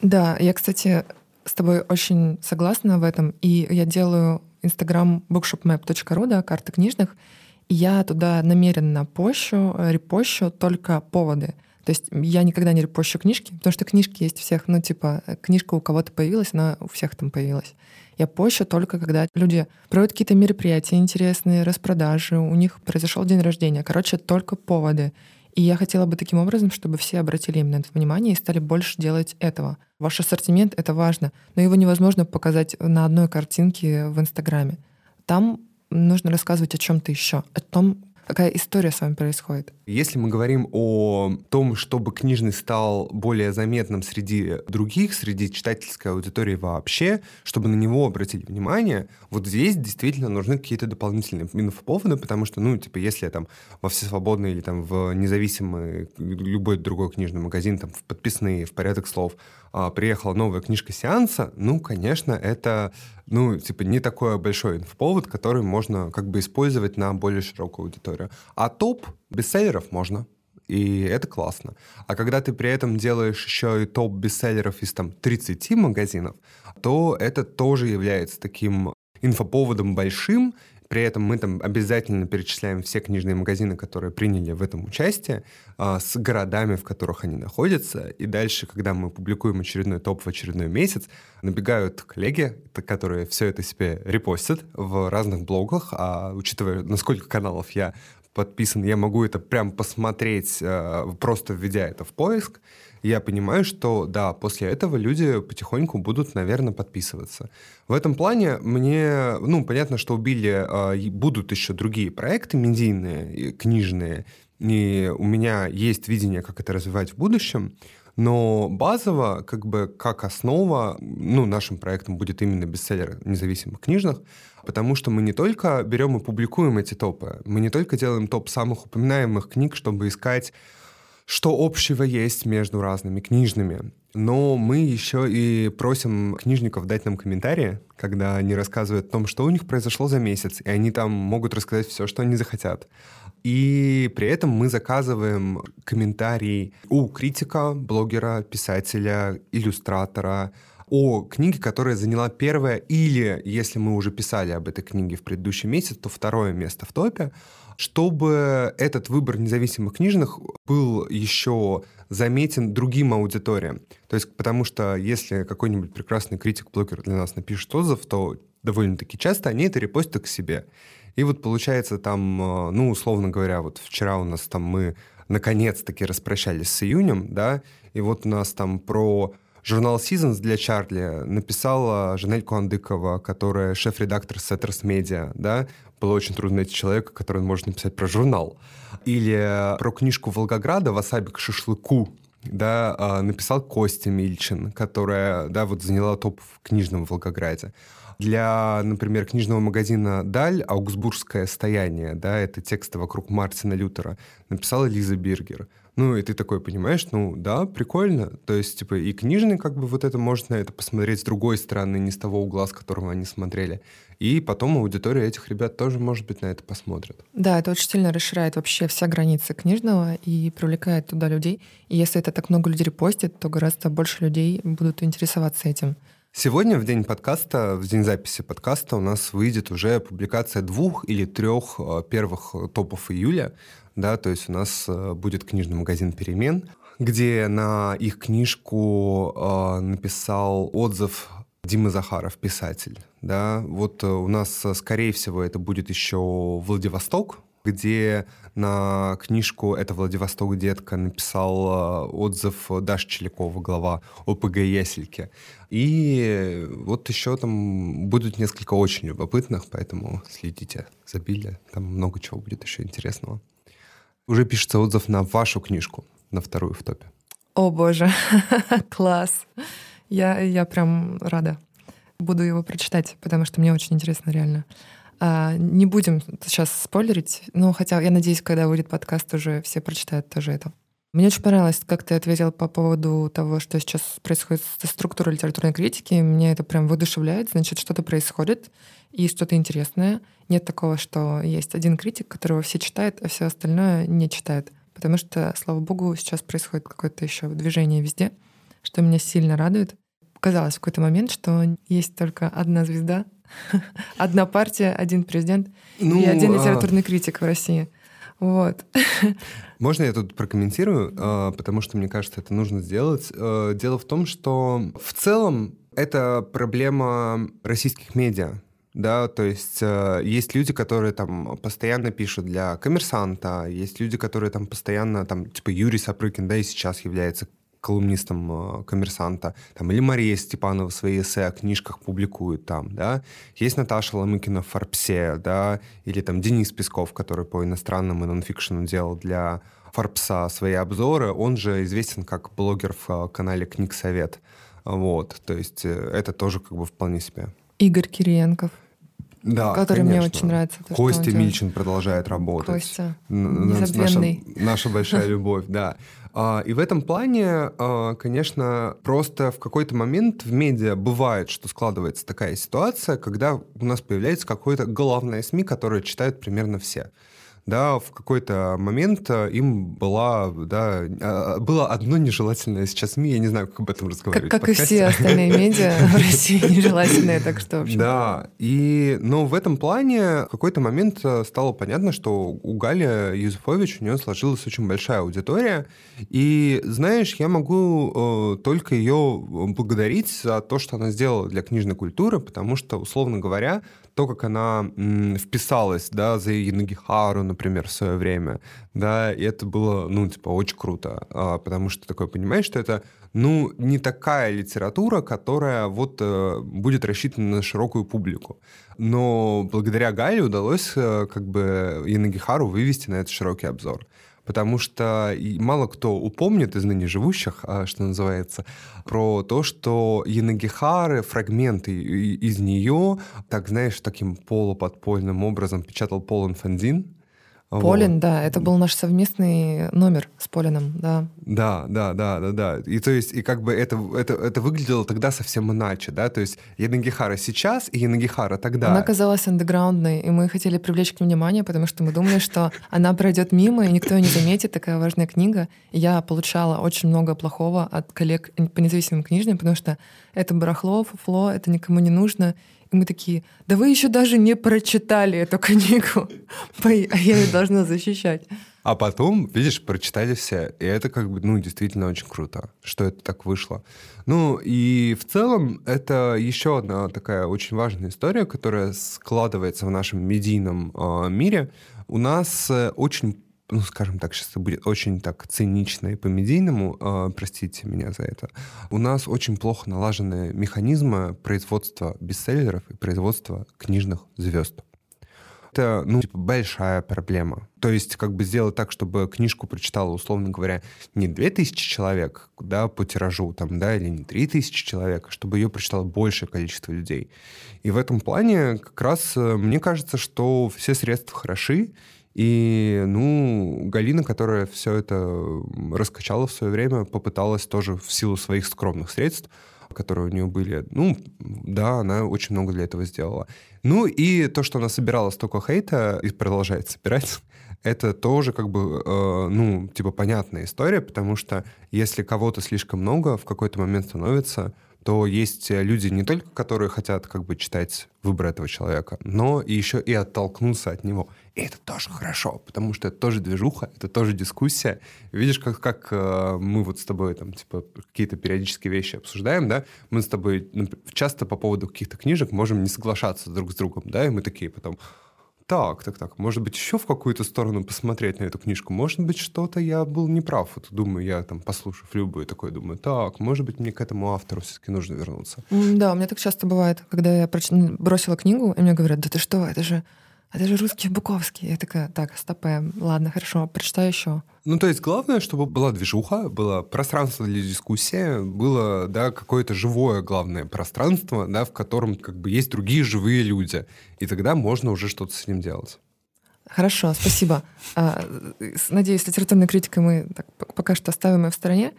Да, я, кстати, с тобой очень согласна в этом, и я делаю Instagram bookshopmap.ru, да, карты книжных, и я туда намеренно пощу, репощу только поводы — то есть я никогда не репощу книжки, потому что книжки есть у всех, ну, типа, книжка у кого-то появилась, она у всех там появилась. Я пощу только, когда люди проводят какие-то мероприятия интересные, распродажи, у них произошел день рождения. Короче, только поводы. И я хотела бы таким образом, чтобы все обратили именно это внимание и стали больше делать этого. Ваш ассортимент — это важно, но его невозможно показать на одной картинке в Инстаграме. Там нужно рассказывать о чем-то еще, о том, какая история с вами происходит. Если мы говорим о том, чтобы книжный стал более заметным среди других, среди читательской аудитории вообще, чтобы на него обратили внимание, вот здесь действительно нужны какие-то дополнительные инфоповоды, потому что, ну, типа, если я там во Всесвободный или там в независимый любой другой книжный магазин, там, в подписные, в порядок слов, а, приехала новая книжка сеанса, ну, конечно, это, ну, типа, не такой большой инфоповод, который можно как бы использовать на более широкую аудиторию. А топ бестселлеров можно. И это классно. А когда ты при этом делаешь еще и топ бестселлеров из там 30 магазинов, то это тоже является таким инфоповодом большим, при этом мы там обязательно перечисляем все книжные магазины, которые приняли в этом участие, а, с городами, в которых они находятся. И дальше, когда мы публикуем очередной топ в очередной месяц, набегают коллеги, которые все это себе репостят в разных блогах. А учитывая, на сколько каналов я подписан, я могу это прям посмотреть, а, просто введя это в поиск я понимаю, что да, после этого люди потихоньку будут, наверное, подписываться. В этом плане мне, ну, понятно, что у Билли э, будут еще другие проекты медийные, книжные, и у меня есть видение, как это развивать в будущем. Но базово, как бы как основа, ну, нашим проектом будет именно бестселлер независимых книжных, потому что мы не только берем и публикуем эти топы, мы не только делаем топ самых упоминаемых книг, чтобы искать что общего есть между разными книжными. Но мы еще и просим книжников дать нам комментарии, когда они рассказывают о том, что у них произошло за месяц, и они там могут рассказать все, что они захотят. И при этом мы заказываем комментарии у критика, блогера, писателя, иллюстратора, о книге, которая заняла первое, или, если мы уже писали об этой книге в предыдущий месяц, то второе место в топе чтобы этот выбор независимых книжных был еще заметен другим аудиториям. То есть, потому что если какой-нибудь прекрасный критик-блогер для нас напишет отзыв, то довольно-таки часто они это репостят к себе. И вот получается там, э, ну, условно говоря, вот вчера у нас там мы наконец-таки распрощались с июнем, да, и вот у нас там про журнал Seasons для Чарли написала Жанель Куандыкова, которая шеф-редактор Setters Media, да, было очень трудно найти человека, который может написать про журнал. Или про книжку Волгограда «Васаби к шашлыку», да, а, написал Костя Мильчин, которая, да, вот заняла топ в книжном Волгограде. Для, например, книжного магазина «Даль» «Аугсбургское стояние», да, это тексты вокруг Мартина Лютера, написала Лиза Биргер. Ну, и ты такой понимаешь, ну, да, прикольно. То есть, типа, и книжный, как бы, вот это можно это посмотреть с другой стороны, не с того угла, с которого они смотрели. И потом аудитория этих ребят тоже, может быть, на это посмотрит. Да, это очень сильно расширяет вообще все границы книжного и привлекает туда людей. И если это так много людей репостит, то гораздо больше людей будут интересоваться этим. Сегодня, в день подкаста, в день записи подкаста, у нас выйдет уже публикация двух или трех э, первых топов июля да, то есть у нас э, будет книжный магазин «Перемен», где на их книжку э, написал отзыв Дима Захаров, писатель. Да? Вот э, у нас, э, скорее всего, это будет еще Владивосток, где на книжку «Это Владивосток, детка» написал отзыв Даша Челякова, глава ОПГ «Ясельки». И вот еще там будут несколько очень любопытных, поэтому следите за Билли, там много чего будет еще интересного. Уже пишется отзыв на вашу книжку, на вторую в топе. О боже, класс. Я, я прям рада. Буду его прочитать, потому что мне очень интересно реально. А, не будем сейчас спойлерить, но хотя я надеюсь, когда выйдет подкаст, уже все прочитают тоже это. Мне очень понравилось, как ты ответил по поводу того, что сейчас происходит со структурой литературной критики. Мне это прям воодушевляет. Значит, что-то происходит и что-то интересное. Нет такого, что есть один критик, которого все читают, а все остальное не читают. Потому что, слава богу, сейчас происходит какое-то еще движение везде, что меня сильно радует. Казалось в какой-то момент, что есть только одна звезда, одна партия, один президент ну, и один а литературный а... критик в России. Вот. Можно я тут прокомментирую, а, потому что мне кажется, это нужно сделать. А, дело в том, что в целом это проблема российских медиа. Да, то есть э, есть люди, которые там постоянно пишут для коммерсанта, есть люди, которые там постоянно, там, типа Юрий Сапрыкин, да, и сейчас является колумнистом «Коммерсанта», там, или Мария Степанова свои эссе о книжках публикует там, да, есть Наташа Ламыкина в «Форбсе», да, или там Денис Песков, который по иностранным и нонфикшену делал для Форбса свои обзоры, он же известен как блогер в канале «Книг Совет», вот, то есть э, это тоже как бы вполне себе. Игорь Кириенков. Да, который конечно. мне очень нравится. То, Костя Мильчин продолжает работать. Костя. Наша, наша большая любовь, да. А, и в этом плане, а, конечно, просто в какой-то момент в медиа бывает, что складывается такая ситуация, когда у нас появляется какое-то главное СМИ, которое читают примерно все да, в какой-то момент э, им была, да, а, было одно нежелательное сейчас СМИ, я не знаю, как об этом разговаривать. Как, как и все остальные медиа в России нежелательные, так что, в Да, и, но в этом плане в какой-то момент э, стало понятно, что у Гали Юзефович, у нее сложилась очень большая аудитория, и, знаешь, я могу э, только ее благодарить за то, что она сделала для книжной культуры, потому что, условно говоря, то, как она м, вписалась, да, за Янагихару, например, в свое время, да, и это было, ну, типа, очень круто, а, потому что такое понимаешь, что это, ну, не такая литература, которая вот э, будет рассчитана на широкую публику. Но благодаря Гале удалось э, как бы Янагихару вывести на этот широкий обзор потому что мало кто упомнит из ныне живущих, а, что называется, про то, что Янагихары, фрагменты из нее, так, знаешь, таким полуподпольным образом печатал Полон Фандин, Полин, вот. да, это был наш совместный номер с Полином, да. Да, да, да, да, да. И то есть, и как бы это, это, это выглядело тогда совсем иначе, да, то есть Янагихара сейчас и Янагихара тогда. Она казалась андеграундной, и мы хотели привлечь к ней внимание, потому что мы думали, что она пройдет мимо, и никто не заметит, такая важная книга. я получала очень много плохого от коллег по независимым книжным, потому что это барахло, фуфло, это никому не нужно, и мы такие, да вы еще даже не прочитали эту книгу, а я ее должна защищать. А потом, видишь, прочитали все, и это как бы, ну, действительно очень круто, что это так вышло. Ну, и в целом это еще одна такая очень важная история, которая складывается в нашем медийном э, мире. У нас э, очень ну, скажем так, сейчас это будет очень так цинично и по-медийному, э, простите меня за это, у нас очень плохо налажены механизмы производства бестселлеров и производства книжных звезд. Это, ну, типа, большая проблема. То есть, как бы сделать так, чтобы книжку прочитало, условно говоря, не 2000 человек, да, по тиражу, там, да, или не 3000 человек, а чтобы ее прочитало большее количество людей. И в этом плане как раз э, мне кажется, что все средства хороши, и, ну, Галина, которая все это раскачала в свое время, попыталась тоже в силу своих скромных средств, которые у нее были, ну, да, она очень много для этого сделала. Ну, и то, что она собирала столько хейта и продолжает собирать, это тоже как бы, э, ну, типа понятная история, потому что если кого-то слишком много, в какой-то момент становится, то есть люди не только, которые хотят как бы читать выбор этого человека, но еще и оттолкнуться от него. И это тоже хорошо, потому что это тоже движуха, это тоже дискуссия. Видишь, как, как э, мы вот с тобой там, типа, какие-то периодические вещи обсуждаем, да? Мы с тобой часто по поводу каких-то книжек можем не соглашаться друг с другом, да? И мы такие потом, так, так, так, может быть, еще в какую-то сторону посмотреть на эту книжку. Может быть, что-то я был неправ. Вот думаю, я там, послушав любую, такой думаю, так, может быть, мне к этому автору все-таки нужно вернуться. Да, у меня так часто бывает, когда я бросила книгу, и мне говорят, да ты что, это же это же русский Буковский. Я такая, так, стопаем. Ладно, хорошо, прочитаю еще. Ну, то есть главное, чтобы была движуха, было пространство для дискуссии, было, да, какое-то живое, главное, пространство, да, в котором как бы есть другие живые люди. И тогда можно уже что-то с ним делать. Хорошо, спасибо. А, надеюсь, литературной критикой мы так, пока что оставим ее в стороне.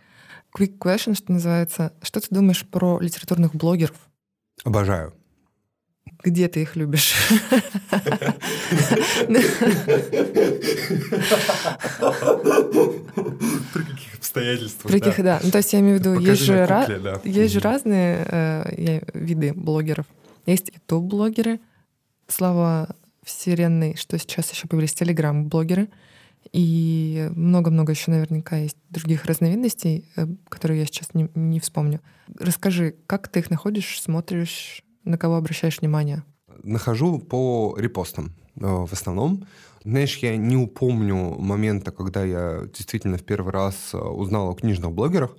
Quick question, что называется. Что ты думаешь про литературных блогеров? Обожаю. Где ты их любишь? При каких обстоятельствах? При каких, да. Ну, то есть я имею в виду, есть же, ra- есть же разные э, виды блогеров. Есть YouTube-блогеры, слава вселенной, что сейчас еще появились телеграм-блогеры, и много-много еще наверняка есть других разновидностей, э, которые я сейчас не, не вспомню. Расскажи, как ты их находишь, смотришь, на кого обращаешь внимание? Нахожу по репостам э, в основном. Знаешь, я не упомню момента, когда я действительно в первый раз э, узнал о книжных блогерах.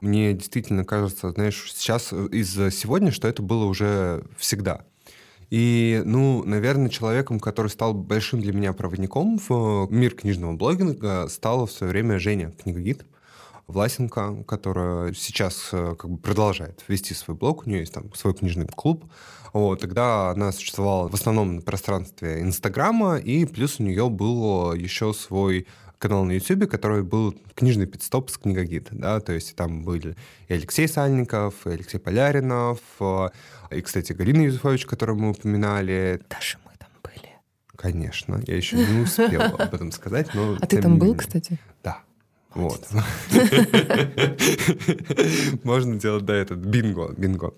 Мне действительно кажется, знаешь, сейчас из сегодня, что это было уже всегда. И, ну, наверное, человеком, который стал большим для меня проводником в мир книжного блогинга, стала в свое время Женя Книгогид. Власенко, которая сейчас э, как бы продолжает вести свой блог, у нее есть там свой книжный клуб. Вот, тогда она существовала в основном на пространстве Инстаграма, и плюс у нее был еще свой канал на YouTube, который был книжный пидстоп с книгогид, да, то есть там были и Алексей Сальников, и Алексей Поляринов, э, и, кстати, Галина Юзефович, которую мы упоминали. Даже мы там были. Конечно, я еще не успел об этом сказать, но... А ты там был, кстати? Вот. Можно делать, да, этот бинго, бинго.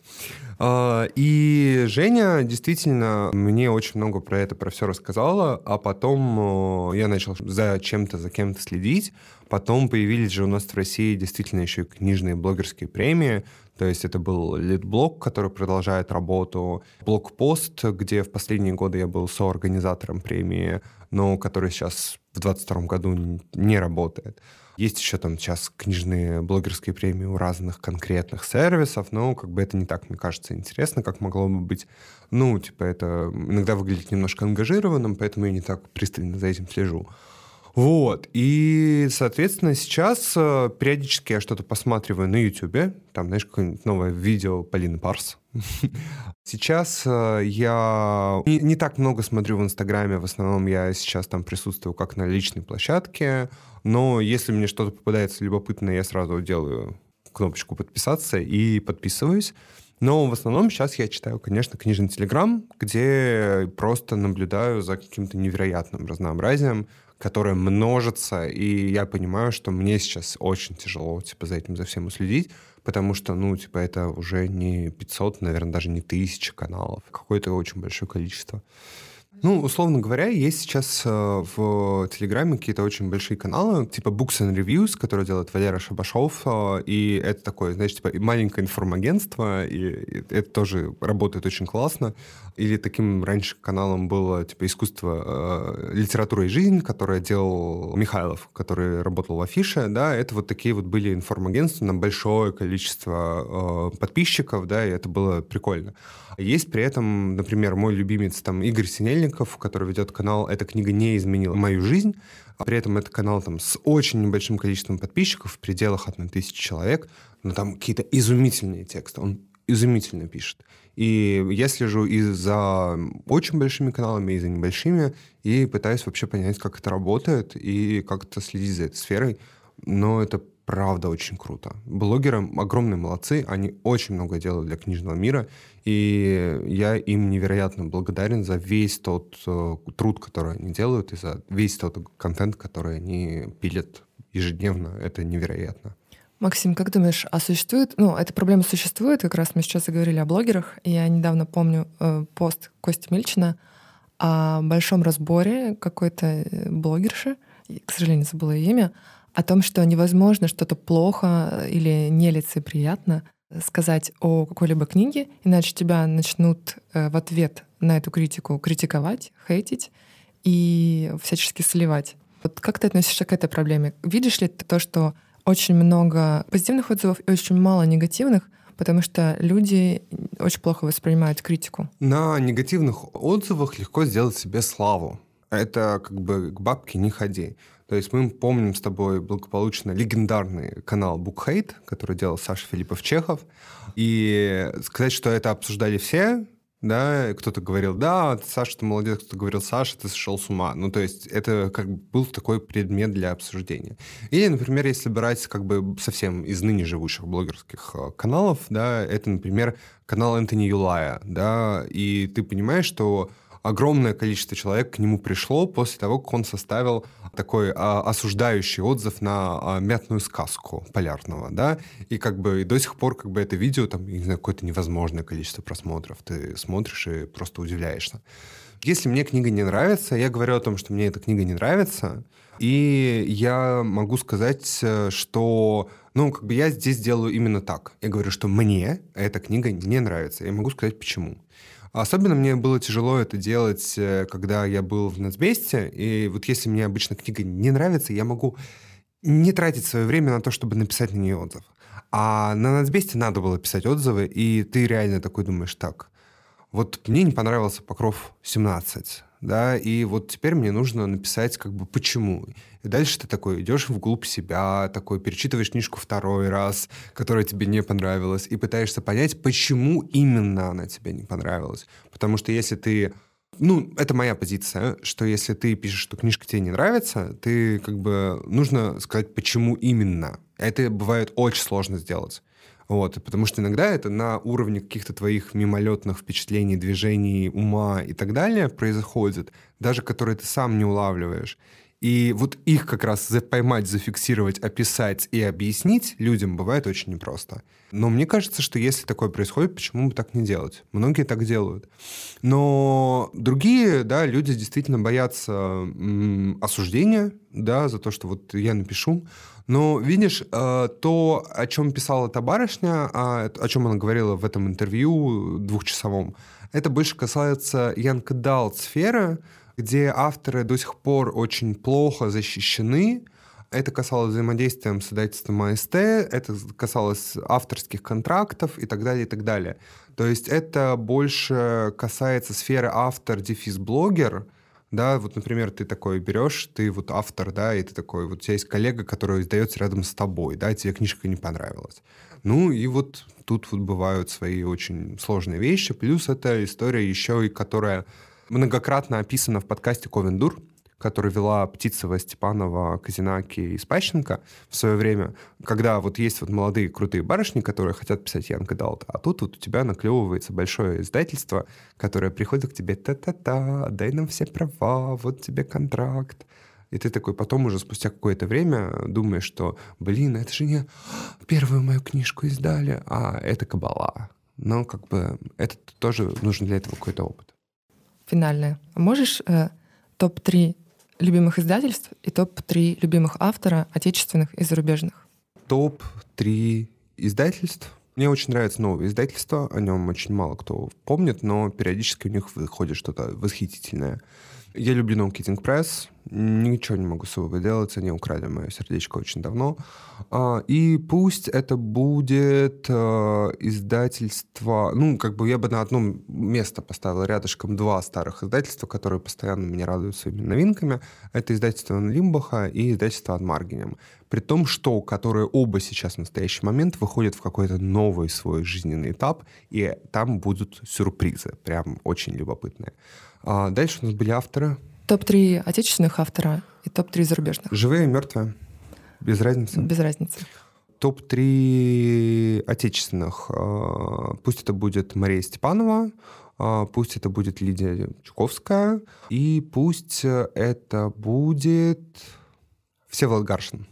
А, и Женя действительно мне очень много про это, про все рассказала, а потом я начал за чем-то, за кем-то следить. Потом появились же у нас в России действительно еще книжные блогерские премии. То есть это был Литблог, который продолжает работу, Блокпост, где в последние годы я был соорганизатором премии, но который сейчас в 2022 году не работает. Есть еще там сейчас книжные блогерские премии у разных конкретных сервисов, но как бы это не так, мне кажется, интересно, как могло бы быть. Ну, типа это иногда выглядит немножко ангажированным, поэтому я не так пристально за этим слежу. Вот. И, соответственно, сейчас э, периодически я что-то посматриваю на YouTube. Там, знаешь, какое-нибудь новое видео Полины Парс. Сейчас э, я не, не так много смотрю в Инстаграме. В основном я сейчас там присутствую как на личной площадке. Но если мне что-то попадается любопытное, я сразу делаю кнопочку подписаться и подписываюсь. Но в основном сейчас я читаю, конечно, книжный телеграм, где просто наблюдаю за каким-то невероятным разнообразием, которое множится, и я понимаю, что мне сейчас очень тяжело, типа, за этим, за всем уследить, потому что, ну, типа, это уже не 500, наверное, даже не тысяча каналов, какое-то очень большое количество. Ну, условно говоря, есть сейчас э, в Телеграме какие-то очень большие каналы, типа Books and Reviews, которые делает Валера Шабашов, э, и это такое, знаешь, типа маленькое информагентство, и это тоже работает очень классно. Или таким раньше каналом было типа искусство, э, литература и жизнь, которое делал Михайлов, который работал в Афише, да, это вот такие вот были информагентства на большое количество подписчиков, да, и это было прикольно. Есть при этом, например, мой любимец там Игорь Синельников, который ведет канал «Эта книга не изменила мою жизнь», а при этом это канал там с очень небольшим количеством подписчиков, в пределах одной тысячи человек, но там какие-то изумительные тексты. Он изумительно пишет. И я слежу и за очень большими каналами, и за небольшими, и пытаюсь вообще понять, как это работает, и как-то следить за этой сферой. Но это правда очень круто. Блогеры огромные молодцы, они очень много делают для книжного мира, и я им невероятно благодарен за весь тот э, труд, который они делают, и за весь тот контент, который они пилят ежедневно. Это невероятно. Максим, как думаешь, а существует, ну, эта проблема существует, как раз мы сейчас и говорили о блогерах, и я недавно помню э, пост Кости Мильчина о большом разборе какой-то э, блогерши, к сожалению, забыла ее имя, о том, что невозможно что-то плохо или нелицеприятно сказать о какой-либо книге, иначе тебя начнут э, в ответ на эту критику критиковать, хейтить и всячески сливать. Вот как ты относишься к этой проблеме? Видишь ли ты то, что очень много позитивных отзывов и очень мало негативных, потому что люди очень плохо воспринимают критику? На негативных отзывах легко сделать себе славу. Это как бы к бабке не ходи. То есть мы помним с тобой благополучно легендарный канал Book который делал Саша Филиппов-Чехов. И сказать, что это обсуждали все, да, кто-то говорил, да, Саша, ты молодец, кто-то говорил, Саша, ты сошел с ума. Ну, то есть это как бы был такой предмет для обсуждения. Или, например, если брать как бы совсем из ныне живущих блогерских э, каналов, да, это, например, канал Энтони Юлая, да, и ты понимаешь, что огромное количество человек к нему пришло после того, как он составил такой а, осуждающий отзыв на а, мятную сказку полярного, да, и как бы и до сих пор как бы это видео, там, не знаю, какое-то невозможное количество просмотров, ты смотришь и просто удивляешься. Если мне книга не нравится, я говорю о том, что мне эта книга не нравится, и я могу сказать, э, что ну, как бы я здесь делаю именно так. Я говорю, что мне эта книга не нравится. Я могу сказать, почему. Особенно мне было тяжело это делать, э, когда я был в Нацбесте. И вот если мне обычно книга не нравится, я могу не тратить свое время на то, чтобы написать на нее отзыв. А на Нацбесте надо было писать отзывы, и ты реально такой думаешь, так, вот мне не понравился Покров 17, да, и вот теперь мне нужно написать как бы почему. И дальше ты такой идешь вглубь себя, такой перечитываешь книжку второй раз, которая тебе не понравилась, и пытаешься понять, почему именно она тебе не понравилась. Потому что если ты ну, это моя позиция, что если ты пишешь, что книжка тебе не нравится, ты как бы нужно сказать, почему именно. Это бывает очень сложно сделать. Вот, потому что иногда это на уровне каких-то твоих мимолетных впечатлений, движений, ума и так далее происходит, даже которые ты сам не улавливаешь. И вот их как раз поймать, зафиксировать, описать и объяснить людям бывает очень непросто. Но мне кажется, что если такое происходит, почему бы так не делать? Многие так делают. Но другие, да, люди действительно боятся осуждения, да, за то, что вот я напишу. Но видишь, э, то, о чем писала эта барышня, а, о чем она говорила в этом интервью двухчасовом, это больше касается Янка Далт сферы, где авторы до сих пор очень плохо защищены. Это касалось взаимодействия с издательством АСТ, это касалось авторских контрактов и так далее, и так далее. То есть это больше касается сферы автор-дефис-блогер, да, вот, например, ты такой берешь, ты вот автор, да, и ты такой, вот у тебя есть коллега, который издается рядом с тобой, да, тебе книжка не понравилась. Ну, и вот тут вот бывают свои очень сложные вещи, плюс это история еще и которая многократно описано в подкасте Ковендур, который вела Птицева, Степанова, Казинаки и Спащенко в свое время, когда вот есть вот молодые крутые барышни, которые хотят писать Янка Далт, а тут вот у тебя наклевывается большое издательство, которое приходит к тебе, та-та-та, дай нам все права, вот тебе контракт. И ты такой потом уже спустя какое-то время думаешь, что, блин, это же не первую мою книжку издали, а это кабала. Но как бы это тоже нужен для этого какой-то опыт финальное. Можешь э, топ-3 любимых издательств и топ-3 любимых автора, отечественных и зарубежных? Топ-3 издательств. Мне очень нравится новое издательство, о нем очень мало кто помнит, но периодически у них выходит что-то восхитительное. Я люблю No Kidding Press. Ничего не могу с собой делать. Они украли мое сердечко очень давно. А, и пусть это будет э, издательство... Ну, как бы я бы на одно место поставил рядышком два старых издательства, которые постоянно меня радуют своими новинками. Это издательство Лимбаха и издательство Анмаргинем. При том, что которые оба сейчас в настоящий момент выходят в какой-то новый свой жизненный этап, и там будут сюрпризы, прям очень любопытные. А дальше у нас были авторы. Топ-3 отечественных автора и топ-3 зарубежных. Живые и мертвые. Без разницы. Без разницы. Топ-3 отечественных. А, пусть это будет Мария Степанова, а, пусть это будет Лидия Чуковская, и пусть это будет Всеволод Гаршин.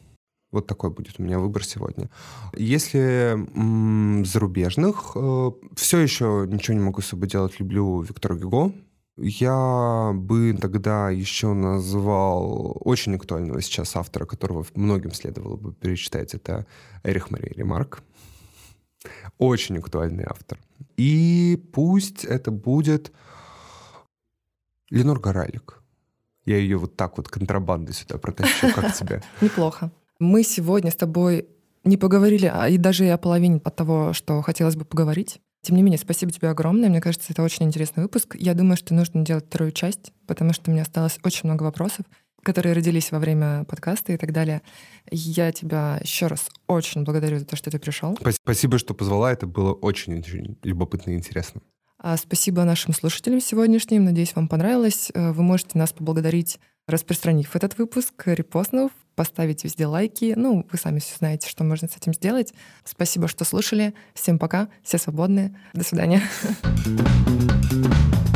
Вот такой будет у меня выбор сегодня. Если м- зарубежных, э, все еще ничего не могу с собой делать, люблю Виктора Гюго, я бы тогда еще назвал очень актуального сейчас автора, которого многим следовало бы перечитать. Это Эрих Мария Ремарк. Очень актуальный автор. И пусть это будет Ленор Горалик. Я ее вот так вот контрабандой сюда протащу. Как тебе? Неплохо. Мы сегодня с тобой не поговорили, а и даже и о половине от того, что хотелось бы поговорить. Тем не менее, спасибо тебе огромное. Мне кажется, это очень интересный выпуск. Я думаю, что нужно делать вторую часть, потому что меня осталось очень много вопросов, которые родились во время подкаста и так далее. Я тебя еще раз очень благодарю за то, что ты пришел. Спасибо, что позвала. Это было очень-очень любопытно и интересно. А спасибо нашим слушателям сегодняшним. Надеюсь, вам понравилось. Э, вы можете нас поблагодарить, распространив этот выпуск, репостнув, поставить везде лайки. Ну, вы сами все знаете, что можно с этим сделать. Спасибо, что слушали. Всем пока. Все свободны. До свидания.